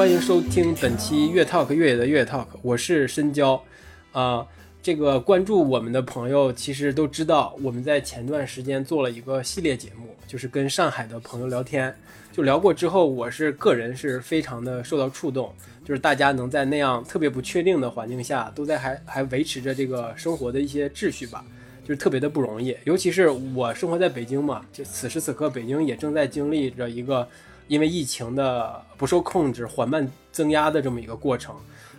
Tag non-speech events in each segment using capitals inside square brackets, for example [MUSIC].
欢迎收听本期越 talk 越野的越 talk，我是深交。啊，这个关注我们的朋友其实都知道，我们在前段时间做了一个系列节目，就是跟上海的朋友聊天。就聊过之后，我是个人是非常的受到触动，就是大家能在那样特别不确定的环境下，都在还还维持着这个生活的一些秩序吧，就是特别的不容易。尤其是我生活在北京嘛，就此时此刻北京也正在经历着一个因为疫情的不受控制、缓慢增压的这么一个过程。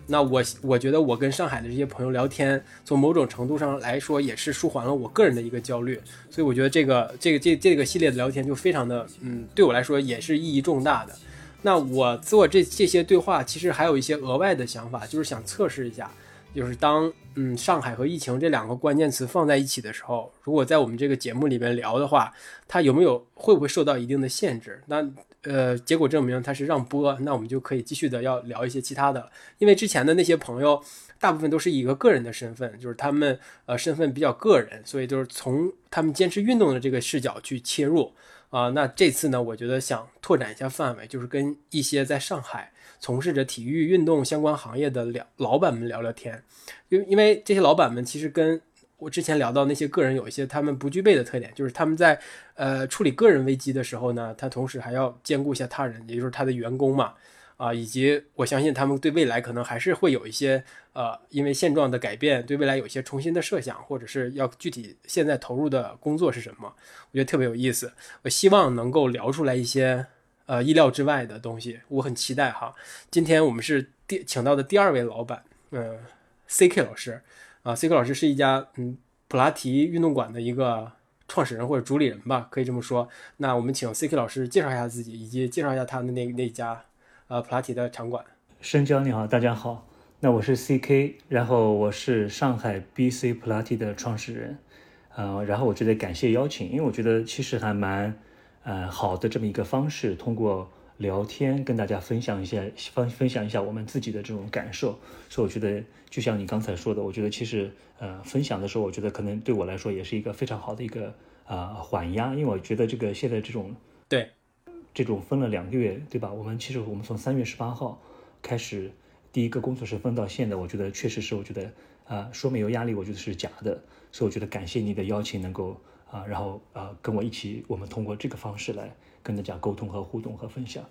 那我我觉得我跟上海的这些朋友聊天，从某种程度上来说，也是舒缓了我个人的一个焦虑。所以我觉得这个这个这这个系列的聊天就非常的，嗯，对我来说也是意义重大的。那我做这这些对话，其实还有一些额外的想法，就是想测试一下，就是当嗯上海和疫情这两个关键词放在一起的时候，如果在我们这个节目里面聊的话，它有没有会不会受到一定的限制？那呃，结果证明它是让播，那我们就可以继续的要聊一些其他的，因为之前的那些朋友大部分都是以一个个人的身份，就是他们呃身份比较个人，所以就是从他们坚持运动的这个视角去切入啊。那这次呢，我觉得想拓展一下范围，就是跟一些在上海从事着体育运动相关行业的聊老板们聊聊天，因因为这些老板们其实跟。我之前聊到那些个人有一些他们不具备的特点，就是他们在呃处理个人危机的时候呢，他同时还要兼顾一下他人，也就是他的员工嘛，啊，以及我相信他们对未来可能还是会有一些呃，因为现状的改变，对未来有一些重新的设想，或者是要具体现在投入的工作是什么，我觉得特别有意思。我希望能够聊出来一些呃意料之外的东西，我很期待哈。今天我们是第请到的第二位老板，嗯，CK 老师。啊，C K 老师是一家嗯普拉提运动馆的一个创始人或者主理人吧，可以这么说。那我们请 C K 老师介绍一下自己，以及介绍一下他的那那家呃普拉提的场馆。深交你好，大家好，那我是 C K，然后我是上海 B C 普拉提的创始人，呃，然后我觉得感谢邀请，因为我觉得其实还蛮呃好的这么一个方式，通过。聊天跟大家分享一下，分分享一下我们自己的这种感受，所以我觉得就像你刚才说的，我觉得其实呃分享的时候，我觉得可能对我来说也是一个非常好的一个呃缓压，因为我觉得这个现在这种对这种分了两个月，对吧？我们其实我们从三月十八号开始第一个工作室分到现在，我觉得确实是我觉得啊说没有压力，我觉得是假的，所以我觉得感谢你的邀请，能够啊然后啊跟我一起，我们通过这个方式来。跟大家沟通和互动和分享，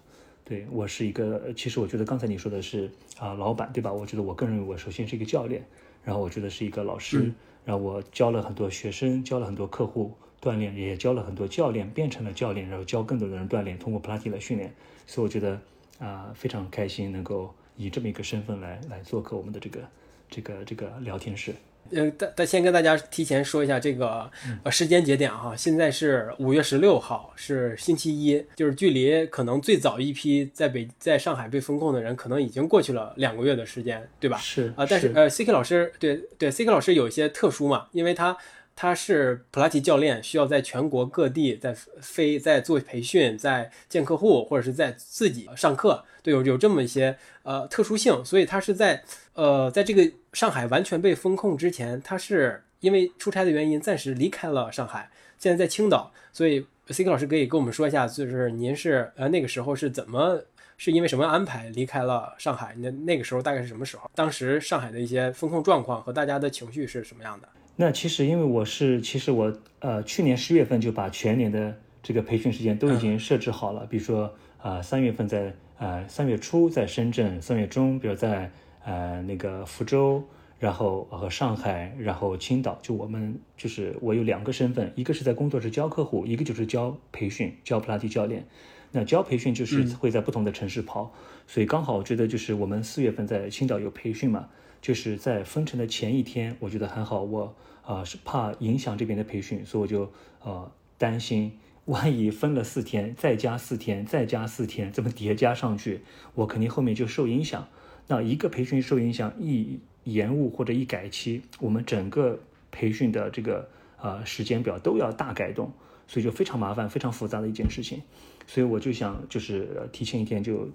对我是一个，其实我觉得刚才你说的是啊，老板对吧？我觉得我个人认为，我首先是一个教练，然后我觉得是一个老师，然后我教了很多学生，教了很多客户锻炼，也教了很多教练，变成了教练，然后教更多的人锻炼，通过普拉提来训练，所以我觉得啊非常开心能够以这么一个身份来来做客我们的这个这个这个聊天室。呃，大大先跟大家提前说一下这个呃时间节点哈，现在是五月十六号，是星期一，就是距离可能最早一批在北在上海被封控的人，可能已经过去了两个月的时间，对吧？是啊，但是呃，CK 老师对对，CK 老师有一些特殊嘛，因为他。他是普拉提教练，需要在全国各地在飞，在做培训，在见客户，或者是在自己上课，对，有有这么一些呃特殊性，所以他是在呃在这个上海完全被封控之前，他是因为出差的原因暂时离开了上海，现在在青岛，所以 C K 老师可以跟我们说一下，就是您是呃那个时候是怎么是因为什么安排离开了上海？那那个时候大概是什么时候？当时上海的一些风控状况和大家的情绪是什么样的？那其实因为我是，其实我呃去年十月份就把全年的这个培训时间都已经设置好了，比如说啊三月份在呃三月初在深圳，三月中比如在呃那个福州，然后和上海，然后青岛，就我们就是我有两个身份，一个是在工作室教客户，一个就是教培训，教普拉提教练。那教培训就是会在不同的城市跑，所以刚好我觉得就是我们四月份在青岛有培训嘛，就是在封城的前一天，我觉得还好我。啊，是怕影响这边的培训，所以我就呃担心，万一分了四天，再加四天，再加四天，这么叠加上去，我肯定后面就受影响。那一个培训受影响，一延误或者一改期，我们整个培训的这个呃时间表都要大改动，所以就非常麻烦，非常复杂的一件事情。所以我就想，就是提前一天就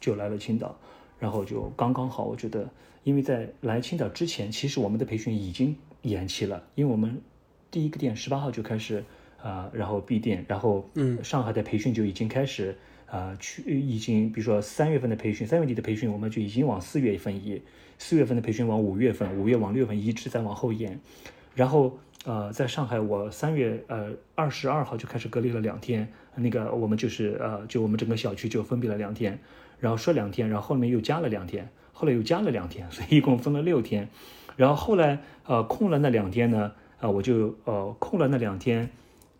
就来了青岛，然后就刚刚好，我觉得，因为在来青岛之前，其实我们的培训已经。延期了，因为我们第一个店十八号就开始啊，然后闭店，然后嗯，上海的培训就已经开始呃，去已经比如说三月份的培训，三月底的培训，我们就已经往四月份移，四月份的培训往五月份，五月往六月份一直在往后延。然后呃，在上海，我三月呃二十二号就开始隔离了两天，那个我们就是呃，就我们整个小区就封闭了两天，然后说两天，然后后面又加了两天，后来又加了两天，所以一共分了六天。然后后来呃空了那两天呢，呃我就呃空了那两天。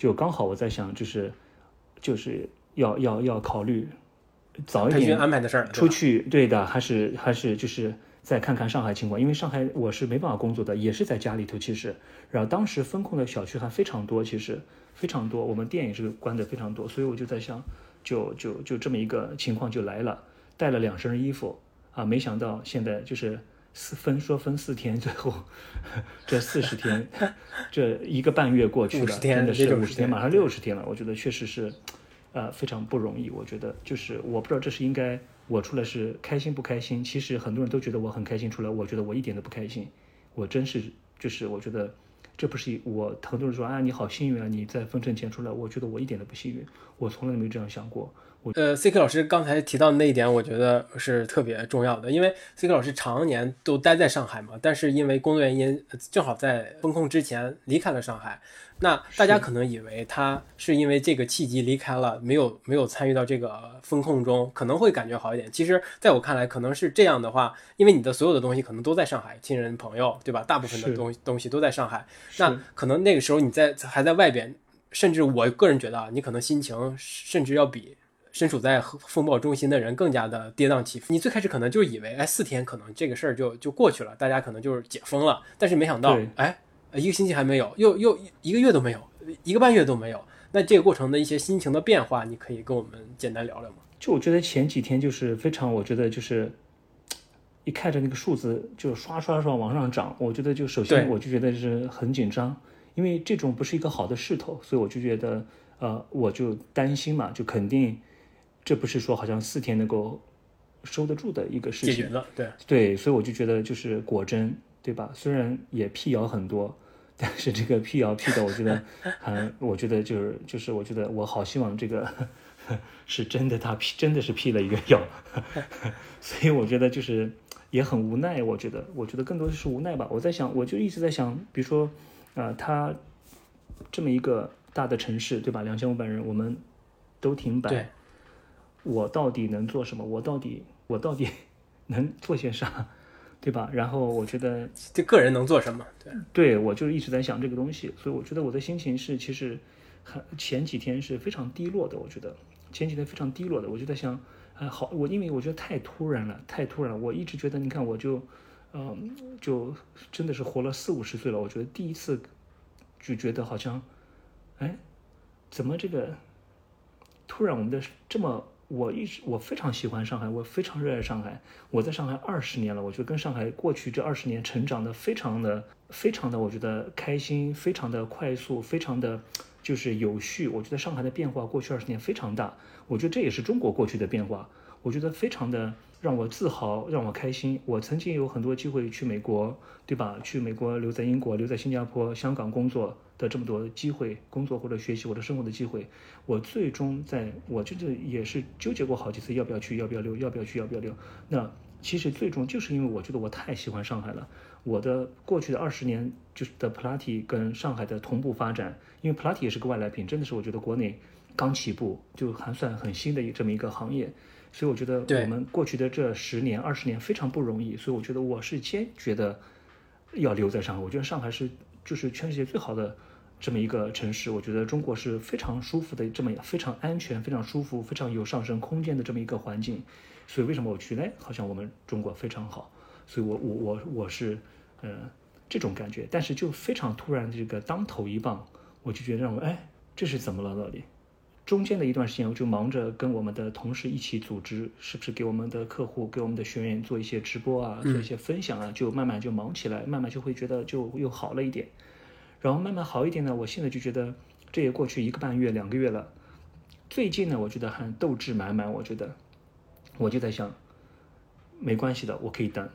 就刚好我在想，就是就是要要要考虑早一点安排的事儿出去，对的，还是还是就是再看看上海情况，因为上海我是没办法工作的，也是在家里头。其实，然后当时风控的小区还非常多，其实非常多，我们店也是关的非常多，所以我就在想，就就就这么一个情况就来了，带了两身衣服啊，没想到现在就是。四分说分四天，最后这四十天，[LAUGHS] 这一个半月过去了，真的是五十天，马上六十天了。我觉得确实是，呃，非常不容易。我觉得就是我不知道这是应该我出来是开心不开心。其实很多人都觉得我很开心出来，我觉得我一点都不开心。我真是就是我觉得这不是我很多人说啊你好幸运啊你在封城前出来，我觉得我一点都不幸运，我从来没有这样想过。呃，C K 老师刚才提到的那一点，我觉得是特别重要的，因为 C K 老师常年都待在上海嘛，但是因为工作原因，正好在封控之前离开了上海。那大家可能以为他是因为这个契机离开了，没有没有参与到这个风控中，可能会感觉好一点。其实，在我看来，可能是这样的话，因为你的所有的东西可能都在上海，亲人朋友，对吧？大部分的东东西都在上海。那可能那个时候你在还在外边，甚至我个人觉得啊，你可能心情甚至要比。身处在风暴中心的人更加的跌宕起伏。你最开始可能就以为，哎，四天可能这个事儿就就过去了，大家可能就是解封了。但是没想到，哎，一个星期还没有，又又一个月都没有，一个半月都没有。那这个过程的一些心情的变化，你可以跟我们简单聊聊吗？就我觉得前几天就是非常，我觉得就是一看着那个数字就刷刷刷往上涨，我觉得就首先我就觉得是很紧张，因为这种不是一个好的势头，所以我就觉得，呃，我就担心嘛，就肯定。这不是说好像四天能够收得住的一个事情，解决了，对对，所以我就觉得就是果真，对吧？虽然也辟谣很多，[LAUGHS] 但是这个辟谣辟的，我觉得，嗯，[LAUGHS] 我觉得就是就是，我觉得我好希望这个 [LAUGHS] 是真的，他辟真的是辟了一个谣，所以我觉得就是也很无奈，我觉得，我觉得更多的是无奈吧。我在想，我就一直在想，比如说，啊，他这么一个大的城市，对吧？两千五百人，我们都停摆。我到底能做什么？我到底我到底 [LAUGHS] 能做些啥，对吧？然后我觉得这个人能做什么？对，对我就一直在想这个东西，所以我觉得我的心情是其实很前几天是非常低落的。我觉得前几天非常低落的，我就在想，哎，好，我因为我觉得太突然了，太突然了。我一直觉得，你看，我就嗯，就真的是活了四五十岁了。我觉得第一次就觉得好像，哎，怎么这个突然我们的这么。我一直我非常喜欢上海，我非常热爱上海。我在上海二十年了，我觉得跟上海过去这二十年成长的非常的非常的，我觉得开心，非常的快速，非常的就是有序。我觉得上海的变化过去二十年非常大，我觉得这也是中国过去的变化。我觉得非常的让我自豪，让我开心。我曾经有很多机会去美国，对吧？去美国，留在英国，留在新加坡、香港工作。的这么多机会，工作或者学习或者生活的机会，我最终在我就是也是纠结过好几次，要不要去，要不要留，要不要去，要不要留。那其实最终就是因为我觉得我太喜欢上海了。我的过去的二十年就是的普拉提跟上海的同步发展，因为普拉提也是个外来品，真的是我觉得国内刚起步，就还算很新的这么一个行业。所以我觉得我们过去的这十年、二十年非常不容易，所以我觉得我是坚决的要留在上海。我觉得上海是就是全世界最好的。这么一个城市，我觉得中国是非常舒服的，这么非常安全、非常舒服、非常有上升空间的这么一个环境。所以为什么我去呢？好像我们中国非常好。所以我我我我是，呃，这种感觉。但是就非常突然，这个当头一棒，我就觉得让我哎，这是怎么了？到底中间的一段时间，我就忙着跟我们的同事一起组织，是不是给我们的客户、给我们的学员做一些直播啊，做一些分享啊，就慢慢就忙起来，慢慢就会觉得就又好了一点。然后慢慢好一点呢，我现在就觉得这也过去一个半月、两个月了。最近呢，我觉得还斗志满满。我觉得，我就在想，没关系的，我可以等，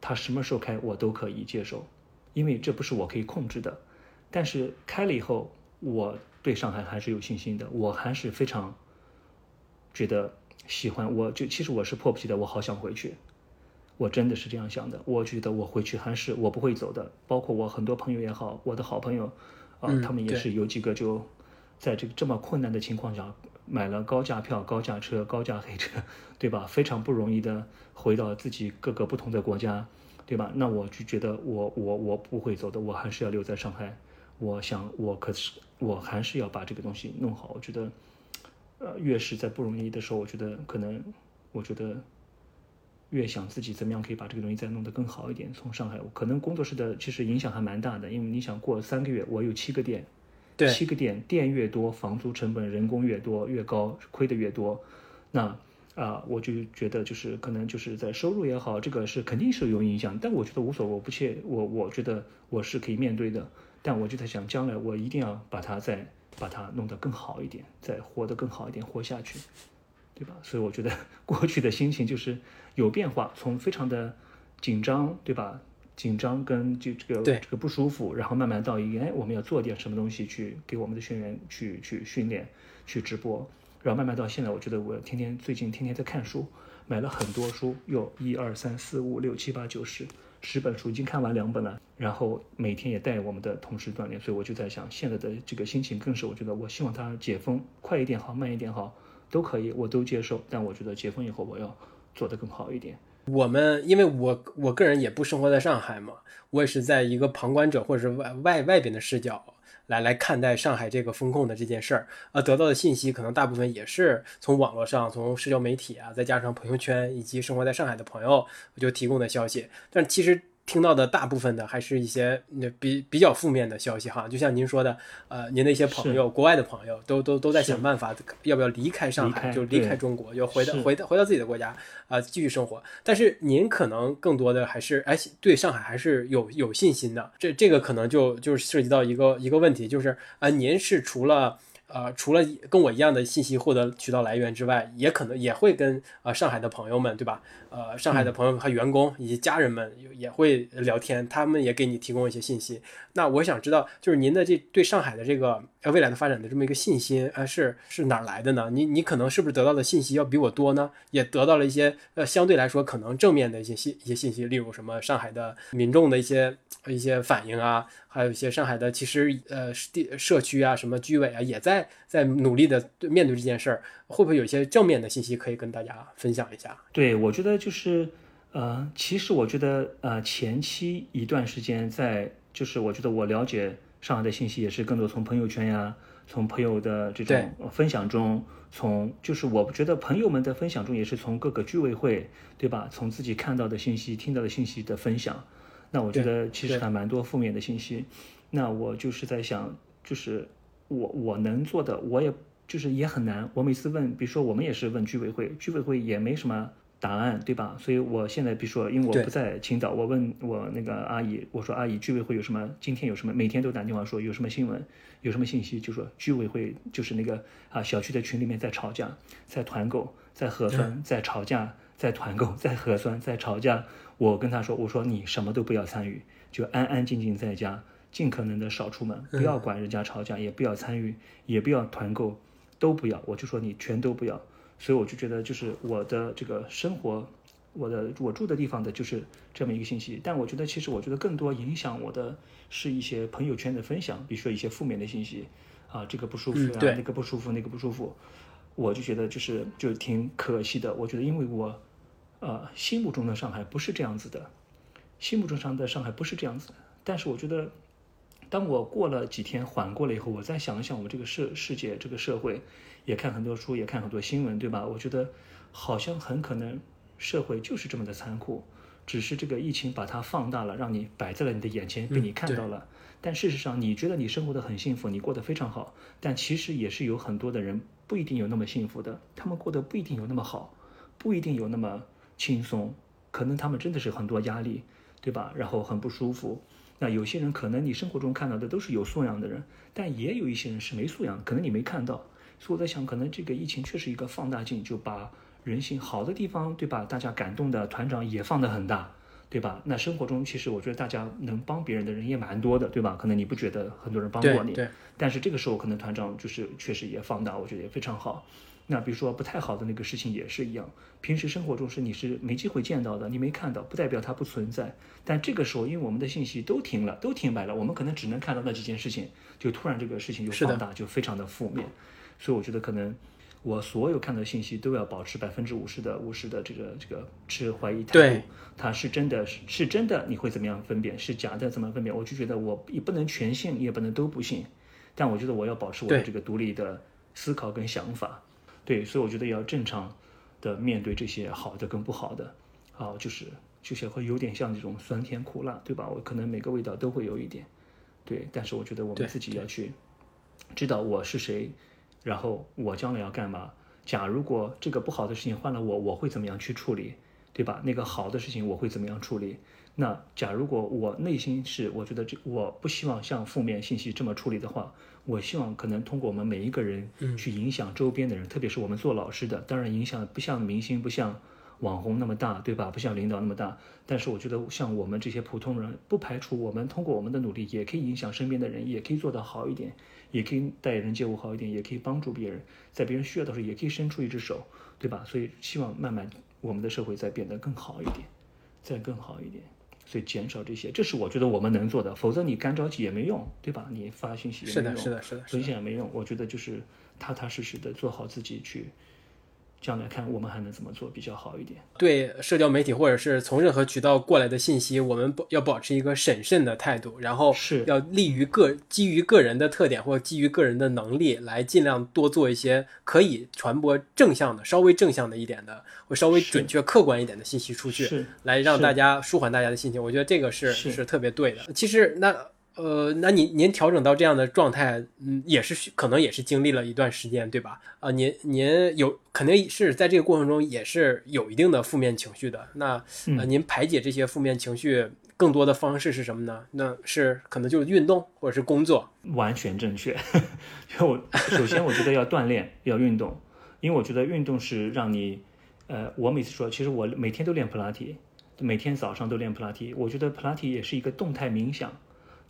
他什么时候开我都可以接受，因为这不是我可以控制的。但是开了以后，我对上海还是有信心的，我还是非常觉得喜欢，我就其实我是迫不及待，我好想回去。我真的是这样想的，我觉得我回去还是我不会走的。包括我很多朋友也好，我的好朋友，啊，他们也是有几个就在这个这么困难的情况下买了高价票、高价车、高价黑车，[LAUGHS] 对吧？非常不容易的回到自己各个不同的国家，对吧？那我就觉得我我我不会走的，我还是要留在上海。我想我可是我还是要把这个东西弄好。我觉得，呃，越是在不容易的时候，我觉得可能，我觉得。越想自己怎么样可以把这个东西再弄得更好一点。从上海，可能工作室的其实影响还蛮大的，因为你想过三个月，我有七个店，七个店，店越多，房租成本、人工越多越高，亏的越多，那啊，我就觉得就是可能就是在收入也好，这个是肯定是有影响。但我觉得无所谓，我不切，我我觉得我是可以面对的。但我就在想，将来我一定要把它再把它弄得更好一点，再活得更好一点，活下去。对吧？所以我觉得 [LAUGHS] 过去的心情就是有变化，从非常的紧张，对吧？紧张跟就这个这个不舒服，然后慢慢到一个哎，我们要做点什么东西去给我们的学员去去训练，去直播，然后慢慢到现在，我觉得我天天最近天天在看书，买了很多书，有一二三四五六七八九十十本书，已经看完两本了，然后每天也带我们的同事锻炼，所以我就在想，现在的这个心情更是，我觉得我希望他解封快一点好，慢一点好。都可以，我都接受，但我觉得解封以后我要做得更好一点。我们因为我我个人也不生活在上海嘛，我也是在一个旁观者或者是外外外边的视角来来看待上海这个风控的这件事儿，呃，得到的信息可能大部分也是从网络上、从社交媒体啊，再加上朋友圈以及生活在上海的朋友就提供的消息，但其实。听到的大部分的还是一些那比比较负面的消息哈，就像您说的，呃，您的一些朋友，国外的朋友都都都在想办法，要不要离开上海，就离开中国，就回到回到回到自己的国家啊，继续生活。但是您可能更多的还是哎，对上海还是有有信心的。这这个可能就就是涉及到一个一个问题，就是啊，您是除了。呃，除了跟我一样的信息获得渠道来源之外，也可能也会跟呃上海的朋友们，对吧？呃，上海的朋友和员工以及家人们也会聊天，他们也给你提供一些信息。那我想知道，就是您的这对上海的这个呃未来的发展的这么一个信心，呃，是是哪来的呢？你你可能是不是得到的信息要比我多呢？也得到了一些呃相对来说可能正面的一些信一些信息，例如什么上海的民众的一些一些反应啊。还有一些上海的，其实呃地社区啊，什么居委啊，也在在努力的面对这件事儿，会不会有一些正面的信息可以跟大家分享一下？对，我觉得就是呃，其实我觉得呃，前期一段时间在，就是我觉得我了解上海的信息也是更多从朋友圈呀，从朋友的这种分享中，从就是我觉得朋友们的分享中也是从各个居委会对吧，从自己看到的信息、听到的信息的分享。那我觉得其实还蛮多负面的信息，那我就是在想，就是我我能做的，我也就是也很难。我每次问，比如说我们也是问居委会，居委会也没什么答案，对吧？所以我现在比如说，因为我不在青岛，我问我那个阿姨，我说阿姨，居委会有什么？今天有什么？每天都打电话说有什么新闻，有什么信息，就说居委会就是那个啊小区的群里面在吵架，在团购，在核酸，在吵架，在团购，在核酸，在吵架。我跟他说：“我说你什么都不要参与，就安安静静在家，尽可能的少出门，不要管人家吵架，也不要参与，也不要团购，都不要。我就说你全都不要。所以我就觉得，就是我的这个生活，我的我住的地方的就是这么一个信息。但我觉得，其实我觉得更多影响我的是一些朋友圈的分享，比如说一些负面的信息，啊，这个不舒服啊，那个不舒服，那个不舒服，我就觉得就是就挺可惜的。我觉得，因为我。”呃，心目中的上海不是这样子的，心目中上的上海不是这样子的。但是我觉得，当我过了几天缓过了以后，我再想一想我们这个世世界这个社会，也看很多书，也看很多新闻，对吧？我觉得好像很可能社会就是这么的残酷，只是这个疫情把它放大了，让你摆在了你的眼前，被你看到了。但事实上，你觉得你生活的很幸福，你过得非常好，但其实也是有很多的人不一定有那么幸福的，他们过得不一定有那么好，不一定有那么。轻松，可能他们真的是很多压力，对吧？然后很不舒服。那有些人可能你生活中看到的都是有素养的人，但也有一些人是没素养，可能你没看到。所以我在想，可能这个疫情确实一个放大镜，就把人性好的地方，对吧？大家感动的团长也放得很大，对吧？那生活中其实我觉得大家能帮别人的人也蛮多的，对吧？可能你不觉得很多人帮过你，对，但是这个时候可能团长就是确实也放大，我觉得也非常好。那比如说不太好的那个事情也是一样，平时生活中是你是没机会见到的，你没看到，不代表它不存在。但这个时候，因为我们的信息都停了，都停摆了，我们可能只能看到那几件事情，就突然这个事情就放大，就非常的负面。所以我觉得可能。我所有看到信息都要保持百分之五十的五十的这个这个持怀疑态度，它是真的是是真的，你会怎么样分辨？是假的怎么分辨？我就觉得我也不能全信，也不能都不信，但我觉得我要保持我的这个独立的思考跟想法，对，所以我觉得要正常的面对这些好的跟不好的，啊，就是就是会有点像这种酸甜苦辣，对吧？我可能每个味道都会有一点，对，但是我觉得我们自己要去知道我是谁。然后我将来要干嘛？假如果这个不好的事情换了我，我会怎么样去处理，对吧？那个好的事情我会怎么样处理？那假如果我内心是我觉得这我不希望像负面信息这么处理的话，我希望可能通过我们每一个人去影响周边的人，特别是我们做老师的，当然影响不像明星不像。网红那么大，对吧？不像领导那么大，但是我觉得像我们这些普通人，不排除我们通过我们的努力，也可以影响身边的人，也可以做得好一点，也可以待人接物好一点，也可以帮助别人，在别人需要的时候，也可以伸出一只手，对吧？所以希望慢慢我们的社会再变得更好一点，再更好一点，所以减少这些，这是我觉得我们能做的，否则你干着急也没用，对吧？你发信息也没用，是的，是的，是的，分享也没用。我觉得就是踏踏实实的做好自己去。将来看我们还能怎么做比较好一点？对社交媒体或者是从任何渠道过来的信息，我们保要保持一个审慎的态度，然后是要利于个基于个人的特点或基于个人的能力来尽量多做一些可以传播正向的、稍微正向的一点的或稍微准确客观一点的信息出去，来让大家舒缓大家的心情。我觉得这个是是特别对的。其实那。呃，那您您调整到这样的状态，嗯，也是可能也是经历了一段时间，对吧？啊，您您有肯定是在这个过程中也是有一定的负面情绪的。那呃，您排解这些负面情绪更多的方式是什么呢？那是可能就是运动或者是工作。完全正确。[LAUGHS] 因为我首先我觉得要锻炼，要运动，因为我觉得运动是让你，呃，我每次说，其实我每天都练普拉提，每天早上都练普拉提。我觉得普拉提也是一个动态冥想。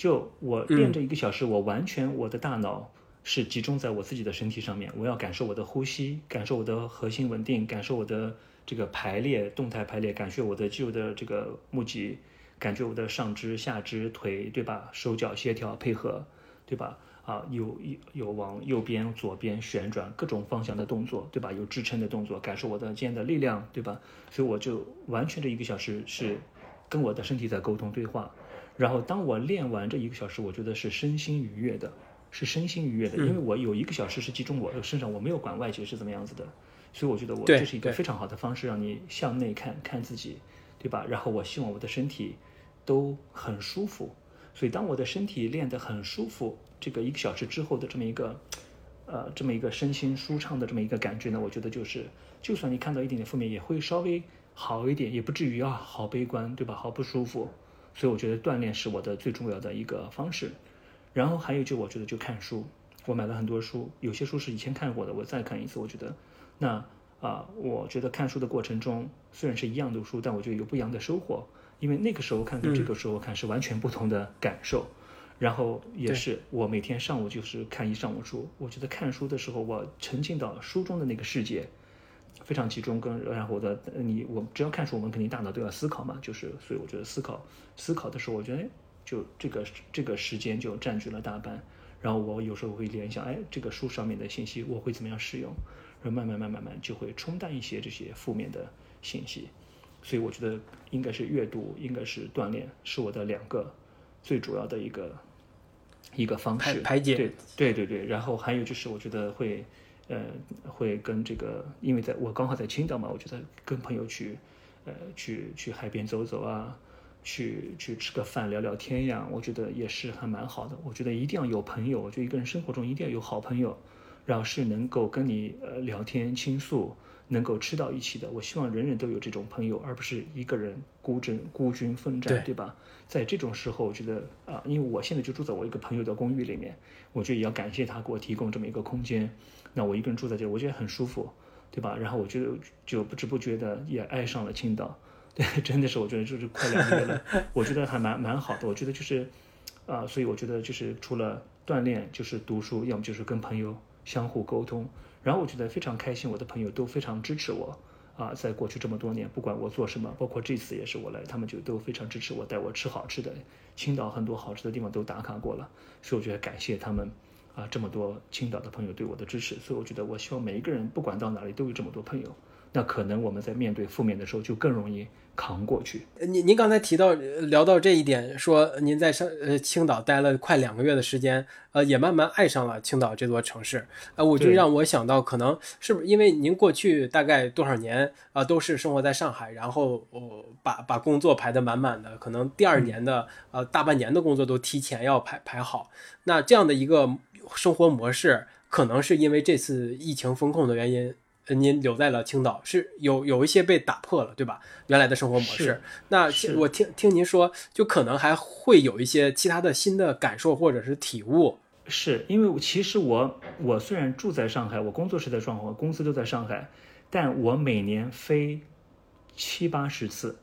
就我练这一个小时，我完全我的大脑是集中在我自己的身体上面，我要感受我的呼吸，感受我的核心稳定，感受我的这个排列动态排列，感受我的肌肉的这个募集，感觉我的上肢、下肢、腿，对吧？手脚协调配合，对吧？啊，有有有往右边、左边旋转各种方向的动作，对吧？有支撑的动作，感受我的肩的力量，对吧？所以我就完全这一个小时是跟我的身体在沟通对话。然后当我练完这一个小时，我觉得是身心愉悦的，是身心愉悦的，因为我有一个小时是集中我的身上，我没有管外界是怎么样子的，所以我觉得我这是一个非常好的方式，让你向内看看自己，对吧？然后我希望我的身体都很舒服，所以当我的身体练得很舒服，这个一个小时之后的这么一个，呃，这么一个身心舒畅的这么一个感觉呢，我觉得就是，就算你看到一点点负面，也会稍微好一点，也不至于啊好悲观，对吧？好不舒服。所以我觉得锻炼是我的最重要的一个方式，然后还有就我觉得就看书，我买了很多书，有些书是以前看过的，我再看一次，我觉得，那啊，我觉得看书的过程中虽然是一样的书，但我觉得有不一样的收获，因为那个时候看跟这个时候看是完全不同的感受，然后也是我每天上午就是看一上午书，我觉得看书的时候我沉浸到书中的那个世界。非常集中，跟然后我的你我只要看书，我们肯定大脑都要思考嘛，就是所以我觉得思考思考的时候，我觉得就这个这个时间就占据了大半。然后我有时候会联想，哎，这个书上面的信息我会怎么样使用？然后慢慢慢慢慢就会冲淡一些这些负面的信息。所以我觉得应该是阅读，应该是锻炼，是我的两个最主要的一个一个方式排解。对对对对，然后还有就是我觉得会。呃，会跟这个，因为在我刚好在青岛嘛，我觉得跟朋友去，呃，去去海边走走啊，去去吃个饭聊聊天呀，我觉得也是还蛮好的。我觉得一定要有朋友，就一个人生活中一定要有好朋友，然后是能够跟你呃聊天倾诉。能够吃到一起的，我希望人人都有这种朋友，而不是一个人孤军孤军奋战，对吧？在这种时候，我觉得啊，因为我现在就住在我一个朋友的公寓里面，我觉得也要感谢他给我提供这么一个空间。那我一个人住在这，我觉得很舒服，对吧？然后我觉得就不知不觉的也爱上了青岛，对，真的是我觉得就是快两个月了，我觉得还蛮蛮好的。我觉得就是啊，所以我觉得就是除了锻炼，就是读书，要么就是跟朋友相互沟通。然后我觉得非常开心，我的朋友都非常支持我啊，在过去这么多年，不管我做什么，包括这次也是我来，他们就都非常支持我，带我吃好吃的。青岛很多好吃的地方都打卡过了，所以我觉得感谢他们啊，这么多青岛的朋友对我的支持。所以我觉得我希望每一个人不管到哪里都有这么多朋友，那可能我们在面对负面的时候就更容易。扛过去。您您刚才提到聊到这一点，说您在上呃青岛待了快两个月的时间，呃，也慢慢爱上了青岛这座城市。呃，我就让我想到，可能是不是因为您过去大概多少年啊，都是生活在上海，然后我把把工作排得满满的，可能第二年的呃大半年的工作都提前要排排好。那这样的一个生活模式，可能是因为这次疫情风控的原因。您留在了青岛，是有有一些被打破了，对吧？原来的生活模式。那我听听您说，就可能还会有一些其他的新的感受或者是体悟。是因为其实我我虽然住在上海，我工作是在上海，公司都在上海，但我每年飞七八十次，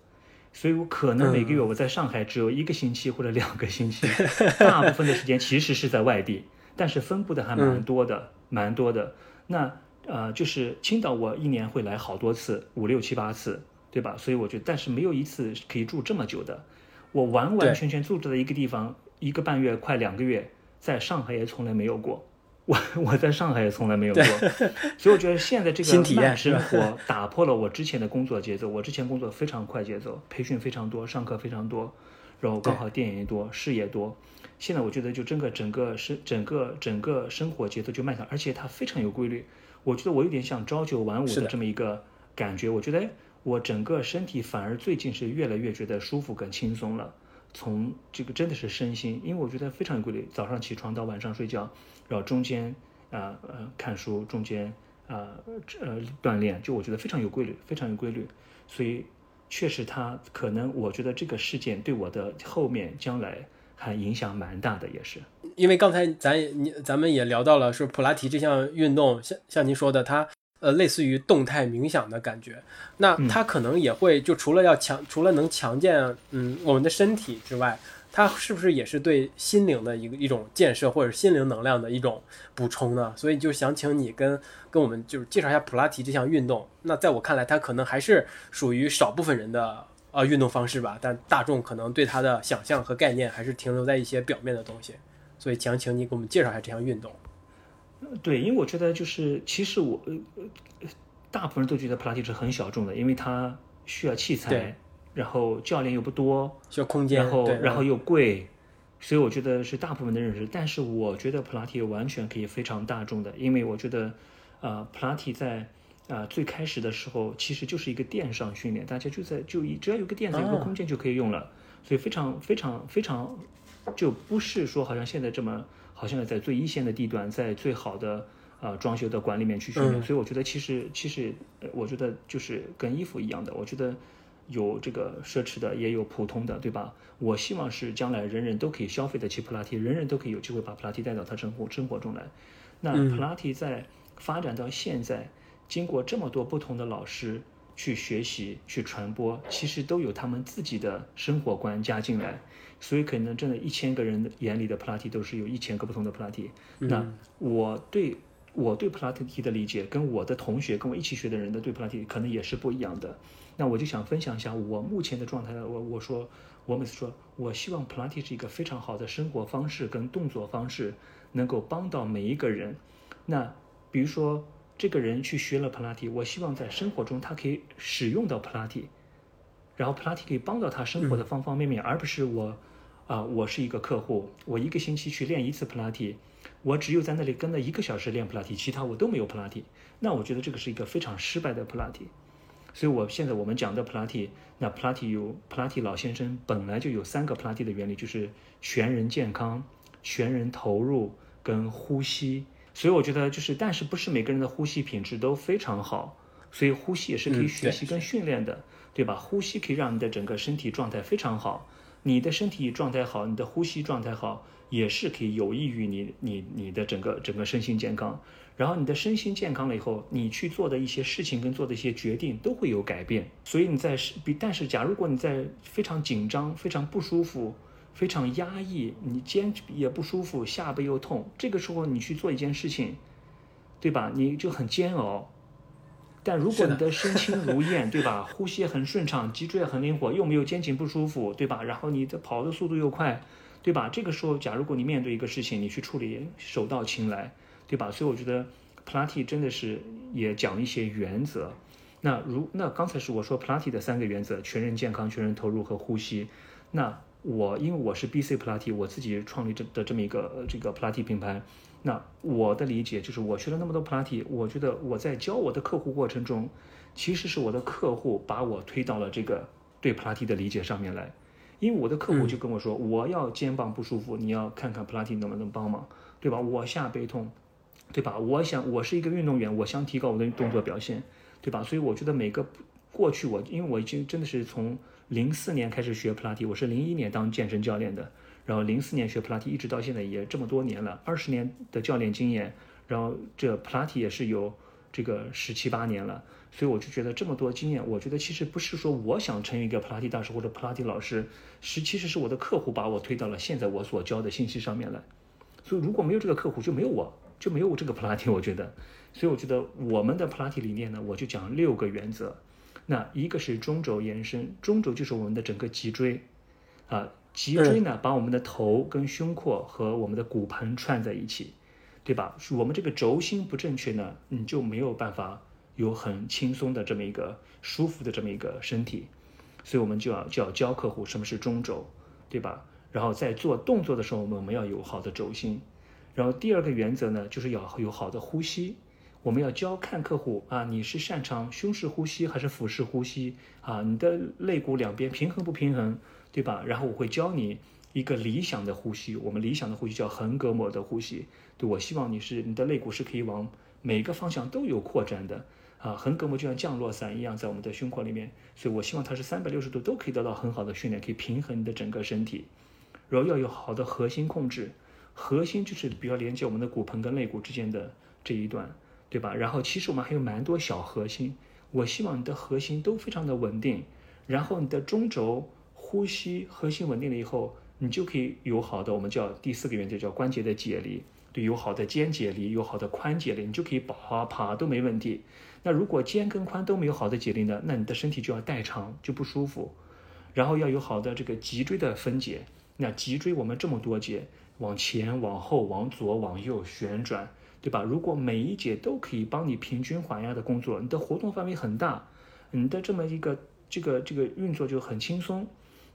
所以我可能每个月我在上海只有一个星期或者两个星期，大部分的时间其实是在外地，但是分布的还蛮多的，蛮多的。那呃，就是青岛，我一年会来好多次，五六七八次，对吧？所以我觉得，但是没有一次可以住这么久的。我完完全全住在一个地方，一个半月，快两个月，在上海也从来没有过。我我在上海也从来没有过。所以我觉得现在这个慢生活打破了我之前的工作节奏。我之前工作非常快节奏，培训非常多，上课非常多，然后刚好电影也多，事业多。现在我觉得就整个整个生整个整个生活节奏就慢下来而且它非常有规律。我觉得我有点像朝九晚五的这么一个感觉。我觉得我整个身体反而最近是越来越觉得舒服跟轻松了。从这个真的是身心，因为我觉得非常有规律，早上起床到晚上睡觉，然后中间啊呃看书，中间啊呃锻炼，就我觉得非常有规律，非常有规律。所以确实，它可能我觉得这个事件对我的后面将来。还影响蛮大的，也是，因为刚才咱你咱们也聊到了，说普拉提这项运动，像像您说的，它呃类似于动态冥想的感觉，那它可能也会就除了要强，除了能强健嗯我们的身体之外，它是不是也是对心灵的一个一种建设或者心灵能量的一种补充呢？所以就想请你跟跟我们就是介绍一下普拉提这项运动。那在我看来，它可能还是属于少部分人的。呃，运动方式吧，但大众可能对它的想象和概念还是停留在一些表面的东西，所以想请你给我们介绍一下这项运动。对，因为我觉得就是其实我大部分人都觉得普拉提是很小众的，因为它需要器材，然后教练又不多，需要空间，然后然后又贵，所以我觉得是大部分的认识。但是我觉得普拉提完全可以非常大众的，因为我觉得呃普拉提在。啊，最开始的时候其实就是一个垫上训练，大家就在就一只要有个垫子，有个空间就可以用了，所以非常非常非常，就不是说好像现在这么，好像在最一线的地段，在最好的啊装修的馆里面去训练，所以我觉得其实其实我觉得就是跟衣服一样的，我觉得有这个奢侈的，也有普通的，对吧？我希望是将来人人都可以消费得起普拉提，人人都可以有机会把普拉提带到他生活生活中来。那普拉提在发展到现在。经过这么多不同的老师去学习、去传播，其实都有他们自己的生活观加进来，所以可能真的一千个人眼里的普拉提都是有一千个不同的普拉提。那我对我对普拉提的理解，跟我的同学跟我一起学的人的对普拉提可能也是不一样的。那我就想分享一下我目前的状态。我我说，我每次说我希望普拉提是一个非常好的生活方式跟动作方式，能够帮到每一个人。那比如说。这个人去学了普拉提，我希望在生活中他可以使用到普拉提，然后普拉提可以帮到他生活的方方面面，而不是我，啊，我是一个客户，我一个星期去练一次普拉提，我只有在那里跟了一个小时练普拉提，其他我都没有普拉提，那我觉得这个是一个非常失败的普拉提。所以我现在我们讲的普拉提，那普拉提有普拉提老先生本来就有三个普拉提的原理，就是全人健康、全人投入跟呼吸。所以我觉得就是，但是不是每个人的呼吸品质都非常好，所以呼吸也是可以学习跟训练的，对吧？呼吸可以让你的整个身体状态非常好，你的身体状态好，你的呼吸状态好，也是可以有益于你你你的整个整个身心健康。然后你的身心健康了以后，你去做的一些事情跟做的一些决定都会有改变。所以你在是比，但是假如果你在非常紧张、非常不舒服、非常压抑，你肩也不舒服，下背又痛，这个时候你去做一件事情，对吧？你就很煎熬。但如果你的身轻如燕，[LAUGHS] 对吧？呼吸很顺畅，脊椎也很灵活，又没有肩颈不舒服，对吧？然后你的跑的速度又快，对吧？这个时候，假如果你面对一个事情，你去处理，手到擒来。对吧？所以我觉得普拉提真的是也讲一些原则。那如那刚才是我说普拉提的三个原则：全人健康、全人投入和呼吸。那我因为我是 BC 普拉提，我自己创立这的这么一个这个普拉提品牌。那我的理解就是，我学了那么多普拉提，我觉得我在教我的客户过程中，其实是我的客户把我推到了这个对普拉提的理解上面来。因为我的客户就跟我说，我要肩膀不舒服，你要看看普拉提能不能帮忙，对吧？我下背痛。对吧？我想，我是一个运动员，我想提高我的动作表现，对吧？所以我觉得每个过去我，因为我已经真的是从零四年开始学普拉提，我是零一年当健身教练的，然后零四年学普拉提，一直到现在也这么多年了，二十年的教练经验，然后这普拉提也是有这个十七八年了，所以我就觉得这么多经验，我觉得其实不是说我想成为一个普拉提大师或者普拉提老师，是其实是我的客户把我推到了现在我所教的信息上面来，所以如果没有这个客户，就没有我。就没有这个普拉提，我觉得，所以我觉得我们的普拉提理念呢，我就讲六个原则。那一个是中轴延伸，中轴就是我们的整个脊椎，啊，脊椎呢把我们的头跟胸廓和我们的骨盆串在一起，对吧？我们这个轴心不正确呢，你就没有办法有很轻松的这么一个舒服的这么一个身体，所以我们就要就要教客户什么是中轴，对吧？然后在做动作的时候，我们我们要有好的轴心。然后第二个原则呢，就是要有好的呼吸。我们要教看客户啊，你是擅长胸式呼吸还是腹式呼吸啊？你的肋骨两边平衡不平衡，对吧？然后我会教你一个理想的呼吸，我们理想的呼吸叫横膈膜的呼吸。对我希望你是你的肋骨是可以往每个方向都有扩展的啊，横膈膜就像降落伞一样在我们的胸廓里面，所以我希望它是三百六十度都可以得到很好的训练，可以平衡你的整个身体。然后要有好的核心控制。核心就是比较连接我们的骨盆跟肋骨之间的这一段，对吧？然后其实我们还有蛮多小核心，我希望你的核心都非常的稳定，然后你的中轴呼吸核心稳定了以后，你就可以有好的我们叫第四个原则叫关节的解离，对，有好的肩解离，有好的髋解离，你就可以跑爬都没问题。那如果肩跟髋都没有好的解离呢，那你的身体就要代偿，就不舒服。然后要有好的这个脊椎的分解，那脊椎我们这么多节。往前、往后、往左、往右旋转，对吧？如果每一节都可以帮你平均缓压的工作，你的活动范围很大，你的这么一个这个这个运作就很轻松。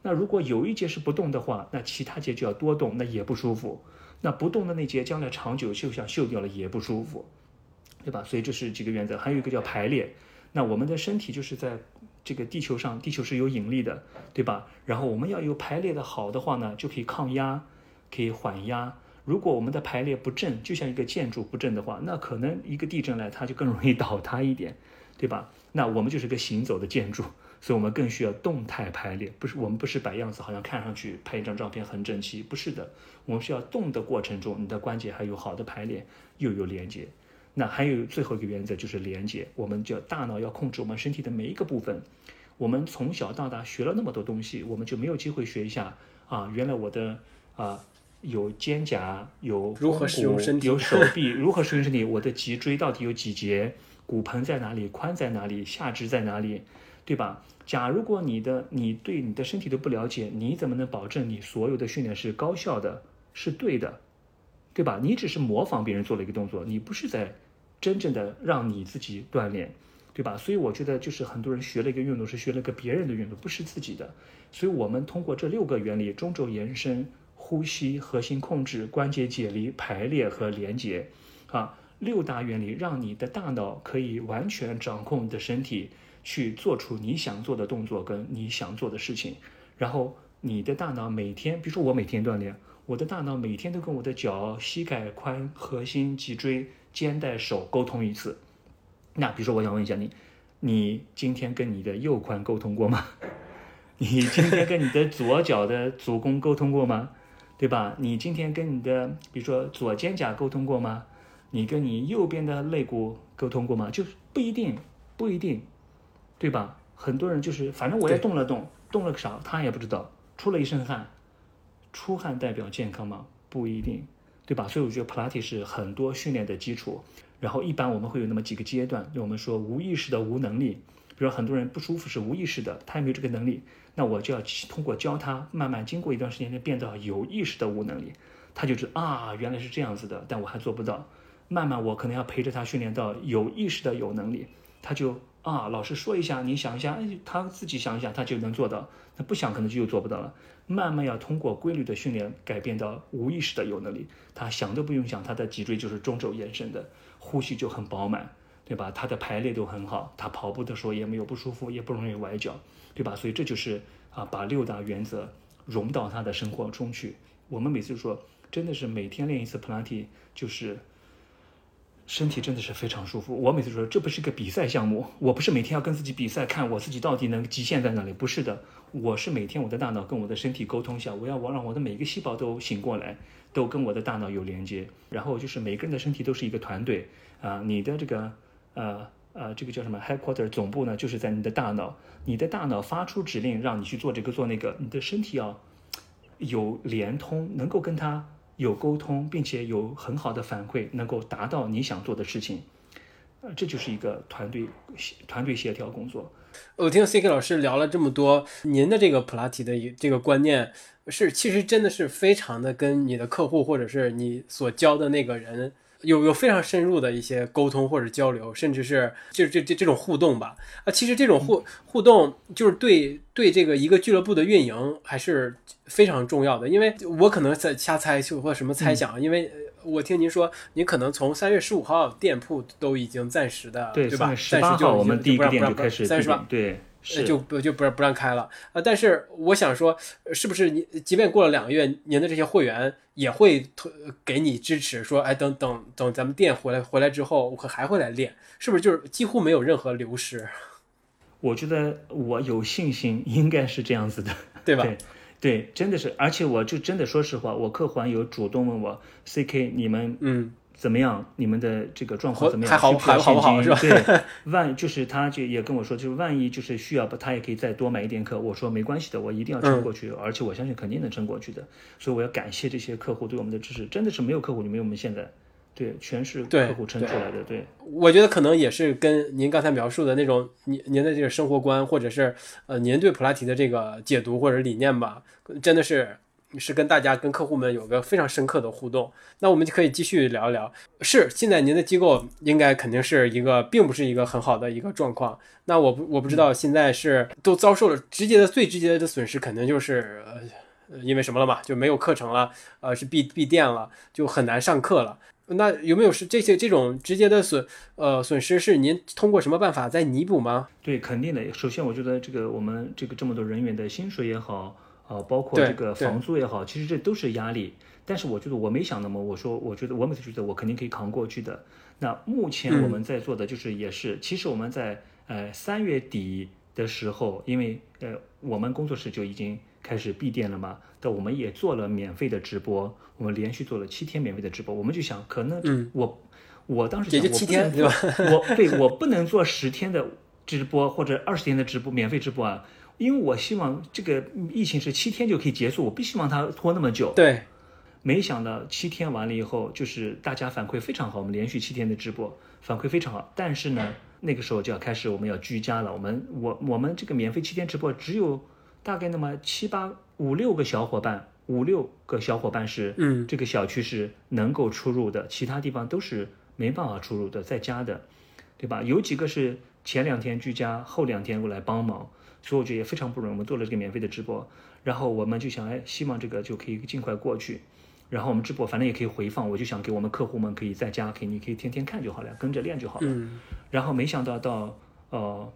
那如果有一节是不动的话，那其他节就要多动，那也不舒服。那不动的那节将来长久就像锈掉了也不舒服，对吧？所以这是几个原则，还有一个叫排列。那我们的身体就是在这个地球上，地球是有引力的，对吧？然后我们要有排列的好的话呢，就可以抗压。可以缓压。如果我们的排列不正，就像一个建筑不正的话，那可能一个地震来，它就更容易 [LAUGHS] 倒塌一点，对吧？那我们就是个行走的建筑，所以我们更需要动态排列。不是我们不是摆样子，好像看上去拍一张照片很整齐，不是的。我们需要动的过程中，你的关节还有好的排列，又有连接。那还有最后一个原则就是连接。我们叫大脑要控制我们身体的每一个部分。我们从小到大学了那么多东西，我们就没有机会学一下啊？原来我的啊。有肩胛，有如何使用身体，有手臂，如何使用身体？我的脊椎到底有几节？骨盆在哪里？髋在哪里？下肢在哪里？对吧？假如果你的你对你的身体都不了解，你怎么能保证你所有的训练是高效的，是对的？对吧？你只是模仿别人做了一个动作，你不是在真正的让你自己锻炼，对吧？所以我觉得就是很多人学了一个运动是学了个别人的运动，不是自己的。所以我们通过这六个原理，中轴延伸。呼吸、核心控制、关节解离、排列和连接，啊，六大原理让你的大脑可以完全掌控你的身体，去做出你想做的动作跟你想做的事情。然后你的大脑每天，比如说我每天锻炼，我的大脑每天都跟我的脚、膝盖、髋、核心、脊椎、肩带、手沟通一次。那比如说，我想问一下你，你今天跟你的右髋沟通过吗？[LAUGHS] 你今天跟你的左脚的足弓沟通过吗？对吧？你今天跟你的，比如说左肩胛沟通过吗？你跟你右边的肋骨沟通过吗？就不一定，不一定，对吧？很多人就是反正我也动了动，动了个啥他也不知道，出了一身汗，出汗代表健康吗？不一定，对吧？所以我觉得普拉提是很多训练的基础。然后一般我们会有那么几个阶段，我们说无意识的无能力，比如很多人不舒服是无意识的，他也没有这个能力，那我就要通过教他，慢慢经过一段时间就变到有意识的无能力，他就知道啊原来是这样子的，但我还做不到。慢慢我可能要陪着他训练到有意识的有能力，他就啊老师说一下，你想一下，哎他自己想一下，他就能做到。那不想可能就又做不到了。慢慢要通过规律的训练改变到无意识的有能力，他想都不用想，他的脊椎就是中轴延伸的。呼吸就很饱满，对吧？他的排列都很好，他跑步的时候也没有不舒服，也不容易崴脚，对吧？所以这就是啊，把六大原则融到他的生活中去。我们每次说，真的是每天练一次普拉提，就是身体真的是非常舒服。我每次说，这不是个比赛项目，我不是每天要跟自己比赛，看我自己到底能极限在哪里。不是的，我是每天我的大脑跟我的身体沟通一下，我要我让我的每一个细胞都醒过来。都跟我的大脑有连接，然后就是每个人的身体都是一个团队啊，你的这个呃呃这个叫什么 headquarter 总部呢，就是在你的大脑，你的大脑发出指令让你去做这个做那个，你的身体要有连通，能够跟它有沟通，并且有很好的反馈，能够达到你想做的事情，呃，这就是一个团队团队协调工作。我听 C K 老师聊了这么多，您的这个普拉提的这个观念。是，其实真的是非常的跟你的客户或者是你所教的那个人有有非常深入的一些沟通或者交流，甚至是就是这这这种互动吧。啊，其实这种互互动就是对对这个一个俱乐部的运营还是非常重要的。因为我可能在瞎猜就或什么猜想，因为我听您说，您可能从三月十五号店铺都已经暂时的对吧？十八号我们第一个店就开始三十八对。就不就不让不让开了啊！但是我想说，是不是你即便过了两个月，您的这些会员也会给你支持？说，哎，等等等，咱们店回来回来之后，我可还会来练，是不是？就是几乎没有任何流失。我觉得我有信心，应该是这样子的，[LAUGHS] 对吧？对，对，真的是，而且我就真的说实话，我客环有主动问我，CK，你们嗯。怎么样？你们的这个状况怎么样？还好还好不好是吧？对，万就是他就也跟我说，就是万一就是需要不，他也可以再多买一点课。我说没关系的，我一定要撑过去，而且我相信肯定能撑过去的。所以我要感谢这些客户对我们的支持，真的是没有客户就没有我们现在，对，全是客户撑出来的。对，我觉得可能也是跟您刚才描述的那种您您的这个生活观，或者是呃您对普拉提的这个解读或者理念吧，真的是。是跟大家、跟客户们有个非常深刻的互动，那我们就可以继续聊一聊。是现在您的机构应该肯定是一个，并不是一个很好的一个状况。那我不我不知道现在是都遭受了直接的、最直接的损失，肯定就是呃因为什么了嘛？就没有课程了，呃是闭闭店了，就很难上课了。那有没有是这些这种直接的损呃损失是您通过什么办法在弥补吗？对，肯定的。首先，我觉得这个我们这个这么多人员的薪水也好。啊，包括这个房租也好，其实这都是压力。但是我觉得我没想那么，我说我觉得我每次觉得我肯定可以扛过去的。那目前我们在做的就是也是，其实我们在呃三月底的时候，因为呃我们工作室就已经开始闭店了嘛，但我们也做了免费的直播，我们连续做了七天免费的直播。我们就想，可能我我当时想，我七天对吧？我对我不能做十天的直播或者二十天的直播免费直播啊。因为我希望这个疫情是七天就可以结束，我不希望它拖那么久。对，没想到七天完了以后，就是大家反馈非常好，我们连续七天的直播反馈非常好。但是呢，那个时候就要开始我们要居家了。我们我我们这个免费七天直播只有大概那么七八五六个小伙伴，五六个小伙伴是嗯这个小区是能够出入的，其他地方都是没办法出入的，在家的，对吧？有几个是前两天居家，后两天过来帮忙。所以我觉得也非常不容易。我们做了这个免费的直播，然后我们就想，哎，希望这个就可以尽快过去。然后我们直播反正也可以回放，我就想给我们客户们可以在家，可以你可以天天看就好了，跟着练就好了。嗯。然后没想到到呃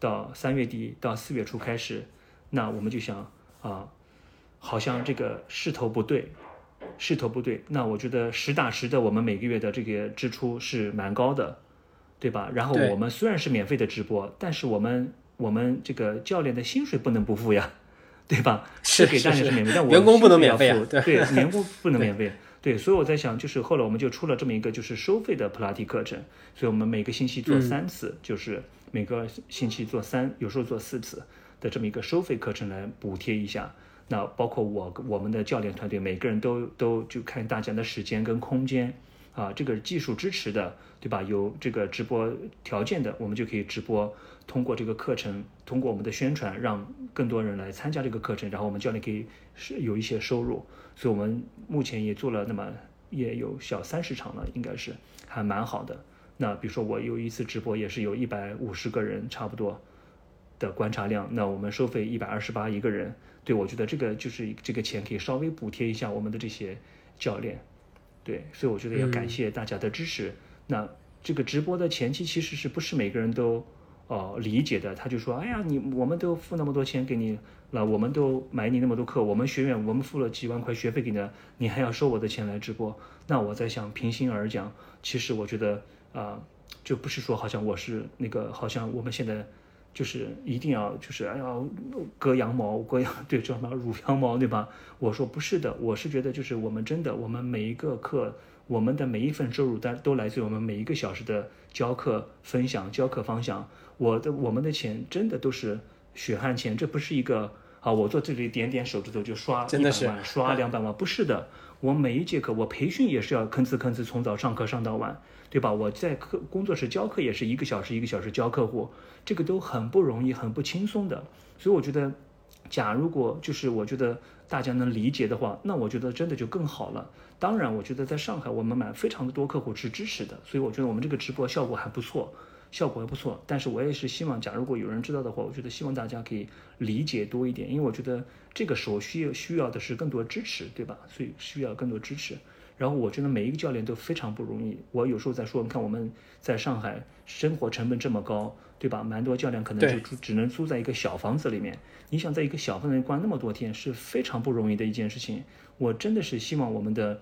到三月底到四月初开始，那我们就想啊，好像这个势头不对，势头不对。那我觉得实打实的，我们每个月的这个支出是蛮高的，对吧？然后我们虽然是免费的直播，但是我们。我们这个教练的薪水不能不付呀，[LAUGHS] 对吧？是给大家是免费，但员工不能免费啊。对，员工不能免费。对，所以我在想，就是后来我们就出了这么一个就是收费的普拉提课程，所以我们每个星期做三次，就是每个星期做三，有时候做四次的这么一个收费课程来补贴一下。那包括我我们的教练团队，每个人都都就看大家的时间跟空间啊，这个技术支持的，对吧？有这个直播条件的，我们就可以直播。通过这个课程，通过我们的宣传，让更多人来参加这个课程，然后我们教练可以是有一些收入。所以，我们目前也做了那么也有小三十场了，应该是还蛮好的。那比如说我有一次直播，也是有一百五十个人差不多的观察量，那我们收费一百二十八一个人。对我觉得这个就是这个钱可以稍微补贴一下我们的这些教练。对，所以我觉得要感谢大家的支持。那这个直播的前期其实是不是每个人都？呃，理解的，他就说，哎呀，你我们都付那么多钱给你了，我们都买你那么多课，我们学院我们付了几万块学费给你，你还要收我的钱来直播？那我在想，平心而讲，其实我觉得啊，就不是说好像我是那个，好像我们现在就是一定要就是哎呀割羊毛，割羊对叫什么乳羊毛对吧？我说不是的，我是觉得就是我们真的，我们每一个课。我们的每一份收入，单都来自于我们每一个小时的教课分享、教课方向。我的我们的钱真的都是血汗钱，这不是一个啊，我坐这里点点手指头就刷一百万、刷两百万，不是的。我每一节课，我培训也是要吭哧吭哧从早上课上到晚，对吧？我在课工作室教课也是一个小时一个小时教客户，这个都很不容易、很不轻松的。所以我觉得，假如果就是我觉得大家能理解的话，那我觉得真的就更好了。当然，我觉得在上海，我们买非常的多客户是支持的，所以我觉得我们这个直播效果还不错，效果还不错。但是我也是希望，假如果有人知道的话，我觉得希望大家可以理解多一点，因为我觉得这个时候需要需要的是更多支持，对吧？所以需要更多支持。然后我觉得每一个教练都非常不容易。我有时候在说，你看我们在上海生活成本这么高，对吧？蛮多教练可能就只只能租在一个小房子里面。你想在一个小房子里关那么多天，是非常不容易的一件事情。我真的是希望我们的。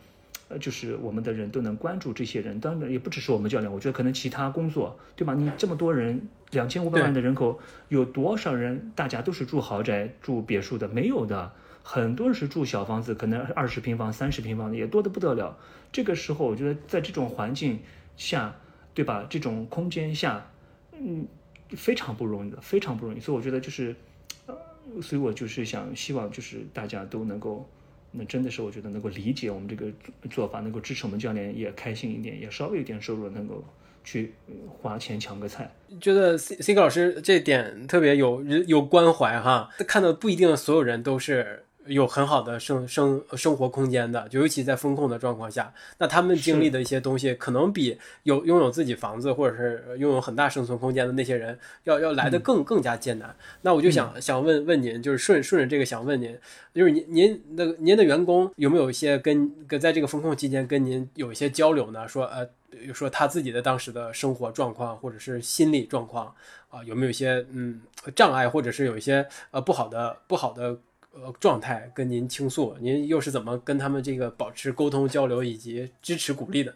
呃，就是我们的人都能关注这些人，当然也不只是我们教练，我觉得可能其他工作，对吧？你这么多人，两千五百万的人口，有多少人大家都是住豪宅、住别墅的？没有的，很多人是住小房子，可能二十平方、三十平方的也多得不得了。这个时候，我觉得在这种环境下，对吧？这种空间下，嗯，非常不容易的，非常不容易。所以我觉得就是，呃，所以我就是想希望就是大家都能够。那真的是我觉得能够理解我们这个做法，能够支持我们教练也开心一点，也稍微有点收入，能够去花钱抢个菜。觉得 C C 哥老师这点特别有有关怀哈，看到不一定所有人都是。有很好的生生生活空间的，就尤其在风控的状况下，那他们经历的一些东西，可能比有拥有自己房子或者是拥有很大生存空间的那些人要要来的更更加艰难。那我就想想问问您，就是顺顺着这个想问您，就是您您的您的员工有没有一些跟跟在这个风控期间跟您有一些交流呢？说呃说他自己的当时的生活状况或者是心理状况啊，有没有一些嗯障碍，或者是有一些呃不好的不好的。呃，状态跟您倾诉，您又是怎么跟他们这个保持沟通交流以及支持鼓励的？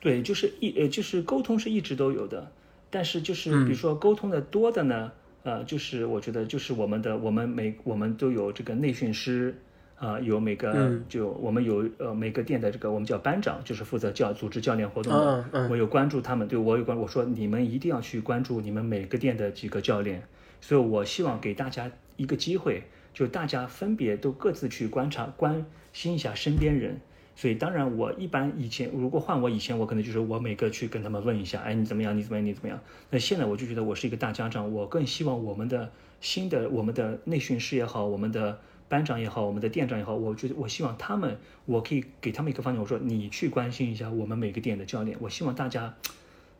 对，就是一呃，就是沟通是一直都有的，但是就是比如说沟通的多的呢，呃，就是我觉得就是我们的我们每我们都有这个内训师啊，有每个就我们有呃每个店的这个我们叫班长，就是负责教组织教练活动的，我有关注他们，对我有关，我说你们一定要去关注你们每个店的几个教练，所以我希望给大家一个机会。就大家分别都各自去观察、关心一下身边人，所以当然我一般以前如果换我以前，我可能就是我每个去跟他们问一下，哎，你怎么样？你怎么样？你怎么样？那现在我就觉得我是一个大家长，我更希望我们的新的我们的内训师也好，我们的班长也好，我们的店长也好，我觉得我希望他们，我可以给他们一个方向，我说你去关心一下我们每个店的教练，我希望大家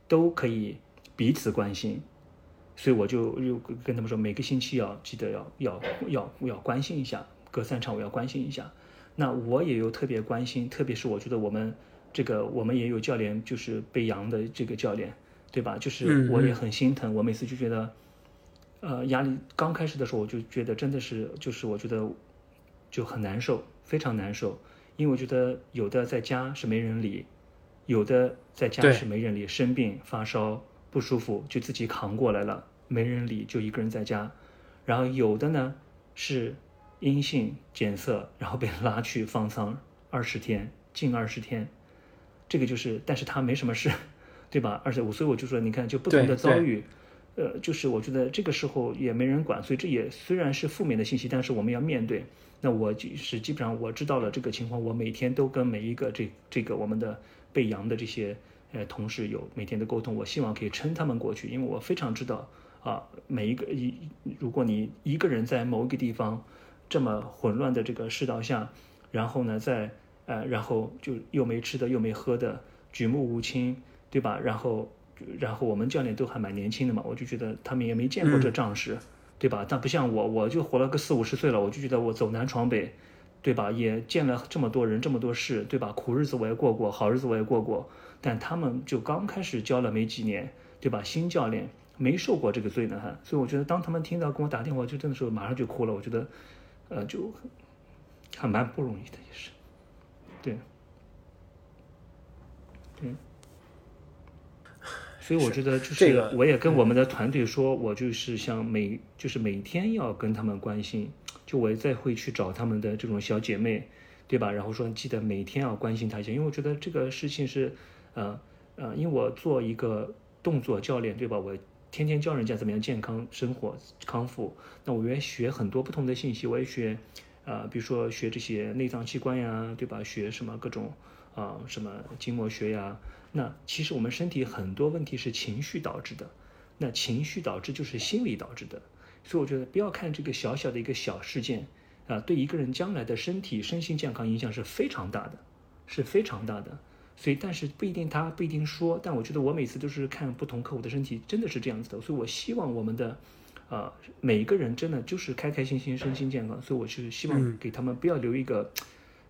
都可以彼此关心。所以我就又跟他们说，每个星期要记得要要要要关心一下，隔三差五要关心一下。那我也有特别关心，特别是我觉得我们这个我们也有教练，就是被阳的这个教练，对吧？就是我也很心疼。我每次就觉得，呃，压力刚开始的时候，我就觉得真的是，就是我觉得就很难受，非常难受。因为我觉得有的在家是没人理，有的在家是没人理，生病发烧。不舒服就自己扛过来了，没人理，就一个人在家。然后有的呢是阴性检测，然后被拉去方舱二十天，近二十天，这个就是，但是他没什么事，[LAUGHS] 对吧？而且我，所以我就说，你看，就不同的遭遇，呃，就是我觉得这个时候也没人管，所以这也虽然是负面的信息，但是我们要面对。那我就是基本上我知道了这个情况，我每天都跟每一个这这个我们的被阳的这些呃同事有每天的沟通，我希望可以撑他们过去，因为我非常知道啊，每一个一如果你一个人在某一个地方这么混乱的这个世道下，然后呢在呃然后就又没吃的又没喝的举目无亲，对吧？然后然后我们教练都还蛮年轻的嘛，我就觉得他们也没见过这仗势。对吧？但不像我，我就活了个四五十岁了，我就觉得我走南闯北，对吧？也见了这么多人，这么多事，对吧？苦日子我也过过，好日子我也过过。但他们就刚开始教了没几年，对吧？新教练没受过这个罪呢，哈。所以我觉得，当他们听到跟我打电话，就真的时候马上就哭了。我觉得，呃，就还蛮不容易的，也是，对，对。所以我觉得就是我也跟我们的团队说，我就是想每就是每天要跟他们关心，就我再会去找他们的这种小姐妹，对吧？然后说记得每天要关心她一下，因为我觉得这个事情是，呃呃，因为我做一个动作教练，对吧？我天天教人家怎么样健康生活康复，那我也学很多不同的信息，我也学，呃，比如说学这些内脏器官呀，对吧？学什么各种啊什么筋膜学呀。那其实我们身体很多问题是情绪导致的，那情绪导致就是心理导致的，所以我觉得不要看这个小小的一个小事件，啊，对一个人将来的身体身心健康影响是非常大的，是非常大的。所以但是不一定他不一定说，但我觉得我每次都是看不同客户的身体，真的是这样子的。所以我希望我们的，呃，每一个人真的就是开开心心，身心健康。所以我是希望给他们不要留一个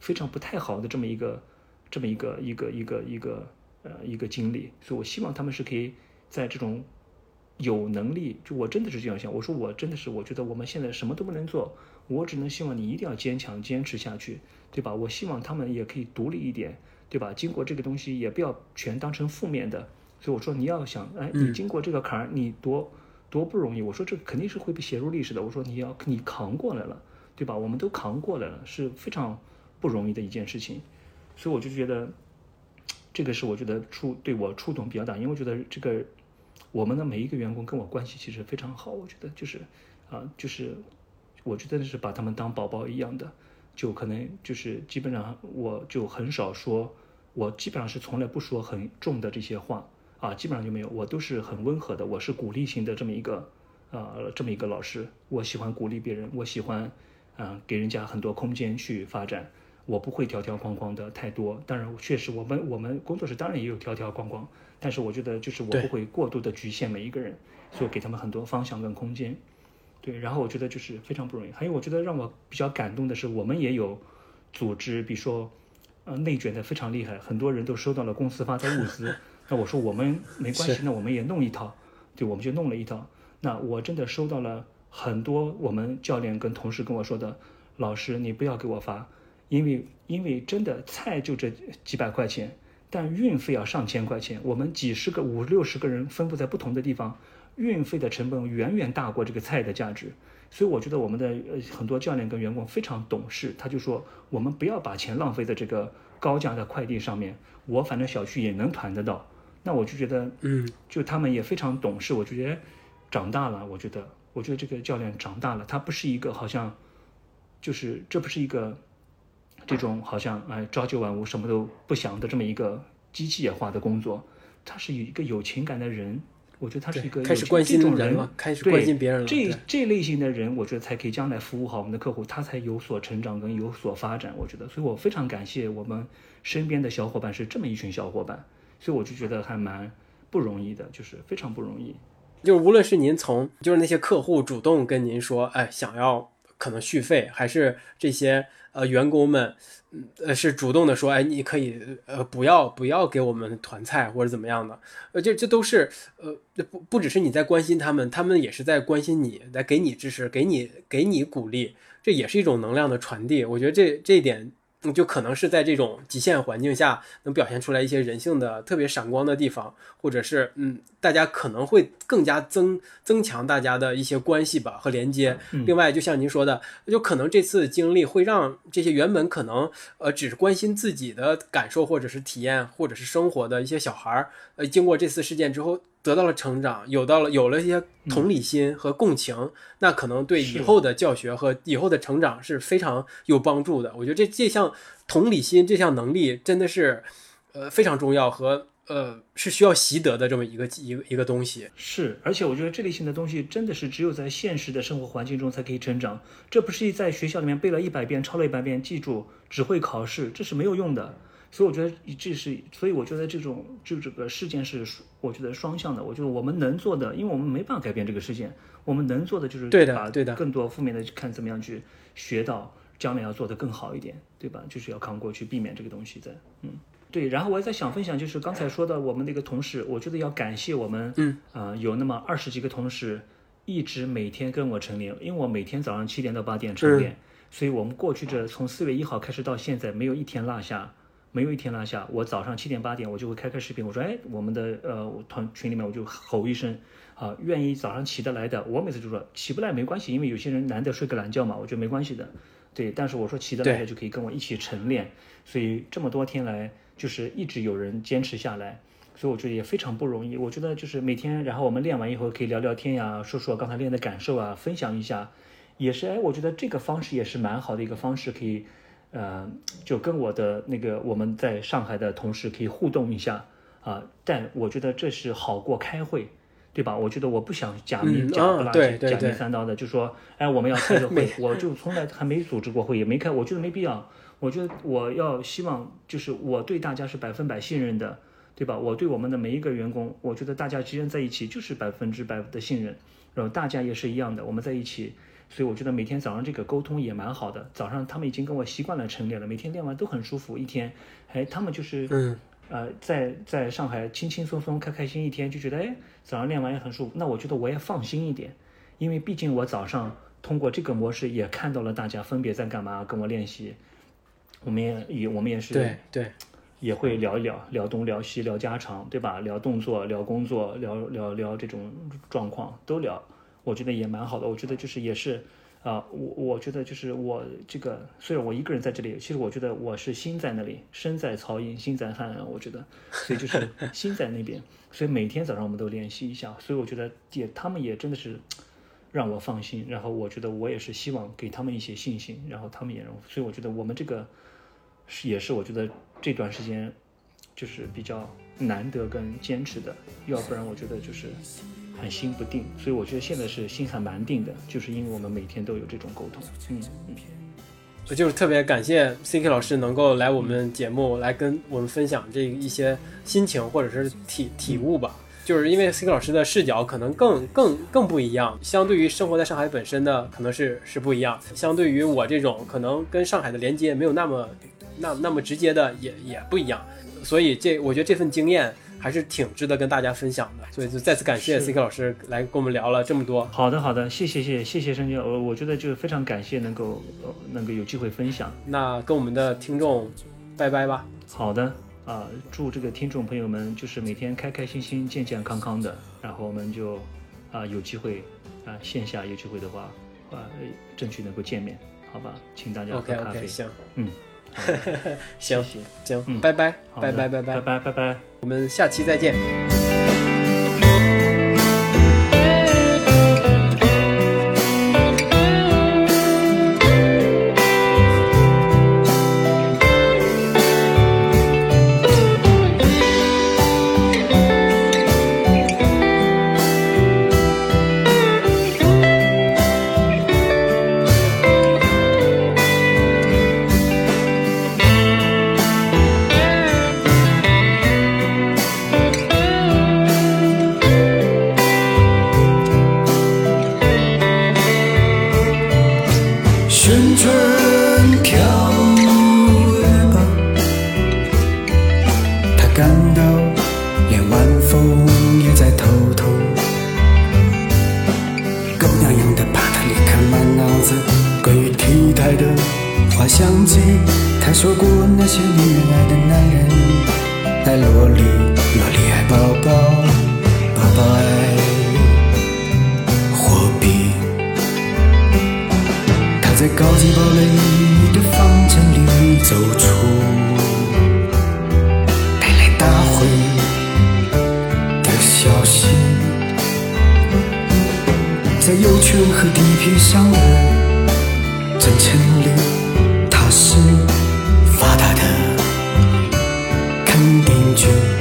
非常不太好的这么一个这么一个一个一个一个。呃，一个经历，所以我希望他们是可以在这种有能力，就我真的是这样想。我说我真的是，我觉得我们现在什么都不能做，我只能希望你一定要坚强，坚持下去，对吧？我希望他们也可以独立一点，对吧？经过这个东西，也不要全当成负面的。所以我说你要想，哎，你经过这个坎儿，你多多不容易。我说这肯定是会被写入历史的。我说你要你扛过来了，对吧？我们都扛过来了，是非常不容易的一件事情。所以我就觉得。这个是我觉得触对我触动比较大，因为我觉得这个我们的每一个员工跟我关系其实非常好。我觉得就是啊，就是我觉得是把他们当宝宝一样的，就可能就是基本上我就很少说，我基本上是从来不说很重的这些话啊，基本上就没有，我都是很温和的，我是鼓励型的这么一个啊这么一个老师，我喜欢鼓励别人，我喜欢啊给人家很多空间去发展。我不会条条框框的太多，当然确实我们我们工作室当然也有条条框框，但是我觉得就是我不会过度的局限每一个人，所以给他们很多方向跟空间。对，然后我觉得就是非常不容易。还有我觉得让我比较感动的是，我们也有组织，比如说呃内卷的非常厉害，很多人都收到了公司发的物资，[LAUGHS] 那我说我们没关系，那我们也弄一套，对，我们就弄了一套。那我真的收到了很多我们教练跟同事跟我说的，老师你不要给我发。因为因为真的菜就这几百块钱，但运费要上千块钱。我们几十个五六十个人分布在不同的地方，运费的成本远远大过这个菜的价值。所以我觉得我们的呃很多教练跟员工非常懂事，他就说我们不要把钱浪费在这个高价的快递上面。我反正小区也能团得到，那我就觉得嗯，就他们也非常懂事。我就觉得长大了，我觉得我觉得这个教练长大了，他不是一个好像就是这不是一个。这种好像哎朝九晚五什么都不想的这么一个机械化的工作，他是一个有情感的人，我觉得他是一个开始关心人了，开始关心别人了。这这类型的人，我觉得才可以将来服务好我们的客户，他才有所成长跟有所发展。我觉得，所以我非常感谢我们身边的小伙伴是这么一群小伙伴，所以我就觉得还蛮不容易的，就是非常不容易。就是无论是您从就是那些客户主动跟您说，哎，想要可能续费，还是这些。呃，员工们，呃，是主动的说，哎，你可以，呃，不要不要给我们团菜或者怎么样的，呃，这这都是，呃，不不只是你在关心他们，他们也是在关心你，在给你支持，给你给你鼓励，这也是一种能量的传递。我觉得这这一点就可能是在这种极限环境下能表现出来一些人性的特别闪光的地方，或者是嗯，大家可能会更加增增强大家的一些关系吧和连接。另外，就像您说的，就可能这次经历会让这些原本可能呃只关心自己的感受或者是体验或者是生活的一些小孩儿，呃，经过这次事件之后。得到了成长，有到了有了一些同理心和共情，那可能对以后的教学和以后的成长是非常有帮助的。我觉得这这项同理心这项能力真的是，呃，非常重要和呃是需要习得的这么一个一个一个东西。是，而且我觉得这类型的东西真的是只有在现实的生活环境中才可以成长。这不是在学校里面背了一百遍、抄了一百遍、记住只会考试，这是没有用的。所以我觉得这是，所以我觉得这种就这个事件是，我觉得双向的。我觉得我们能做的，因为我们没办法改变这个事件，我们能做的就是对的，对的，更多负面的看怎么样去学到，将来要做得更好一点，对吧？就是要扛过去，避免这个东西在，嗯，对。然后我也在想分享，就是刚才说的我们那个同事，我觉得要感谢我们，嗯，啊，有那么二十几个同事一直每天跟我晨练，因为我每天早上七点到八点晨练，所以我们过去这从四月一号开始到现在没有一天落下。没有一天落下，我早上七点八点我就会开开视频，我说，哎，我们的呃团群里面我就吼一声，啊，愿意早上起得来的，我每次就说起不来没关系，因为有些人难得睡个懒觉嘛，我觉得没关系的，对，但是我说起得来的就可以跟我一起晨练，所以这么多天来就是一直有人坚持下来，所以我觉得也非常不容易。我觉得就是每天，然后我们练完以后可以聊聊天呀，说说刚才练的感受啊，分享一下，也是哎，我觉得这个方式也是蛮好的一个方式，可以。呃，就跟我的那个我们在上海的同事可以互动一下啊，但我觉得这是好过开会，对吧？我觉得我不想假面假不拉几、假面三刀的，就说哎，我们要开个 [LAUGHS] 会，我就从来还没组织过会，也没开，我觉得没必要。我觉得我要希望就是我对大家是百分百信任的，对吧？我对我们的每一个员工，我觉得大家之间在一起就是百分之百的信任，然后大家也是一样的，我们在一起。所以我觉得每天早上这个沟通也蛮好的。早上他们已经跟我习惯了晨练了，每天练完都很舒服。一天，哎，他们就是嗯呃，在在上海轻轻松松、开开心一天，就觉得哎，早上练完也很舒服。那我觉得我也放心一点，因为毕竟我早上通过这个模式也看到了大家分别在干嘛，跟我练习。我们也也我们也是对对，也会聊一聊，聊东聊西，聊家常，对吧？聊动作，聊工作，聊聊聊这种状况都聊。我觉得也蛮好的，我觉得就是也是，啊，我我觉得就是我这个虽然我一个人在这里，其实我觉得我是心在那里，身在曹营心在汉啊，我觉得，所以就是心在那边，所以每天早上我们都联系一下，所以我觉得也他们也真的是让我放心，然后我觉得我也是希望给他们一些信心，然后他们也让，所以我觉得我们这个是也是我觉得这段时间就是比较难得跟坚持的，要不然我觉得就是。很心不定，所以我觉得现在是心还蛮定的，就是因为我们每天都有这种沟通。嗯嗯，我就是特别感谢 CK 老师能够来我们节目来跟我们分享这一些心情或者是体体悟吧。就是因为 CK 老师的视角可能更更更不一样，相对于生活在上海本身的可能是是不一样，相对于我这种可能跟上海的连接没有那么那那么直接的也也不一样，所以这我觉得这份经验。还是挺值得跟大家分享的，所以就再次感谢 C K 老师来跟我们聊了这么多。好的，好的，谢谢，谢谢，谢谢申姐，我我觉得就非常感谢能够呃能够有机会分享。那跟我们的听众拜拜吧。好的，啊，祝这个听众朋友们就是每天开开心心、健健康康的，然后我们就啊有机会啊线下有机会的话啊争取能够见面，好吧？请大家喝咖啡。行，嗯。[LAUGHS] 行行拜，拜拜，拜拜拜。拜拜拜拜，我们下期再见。定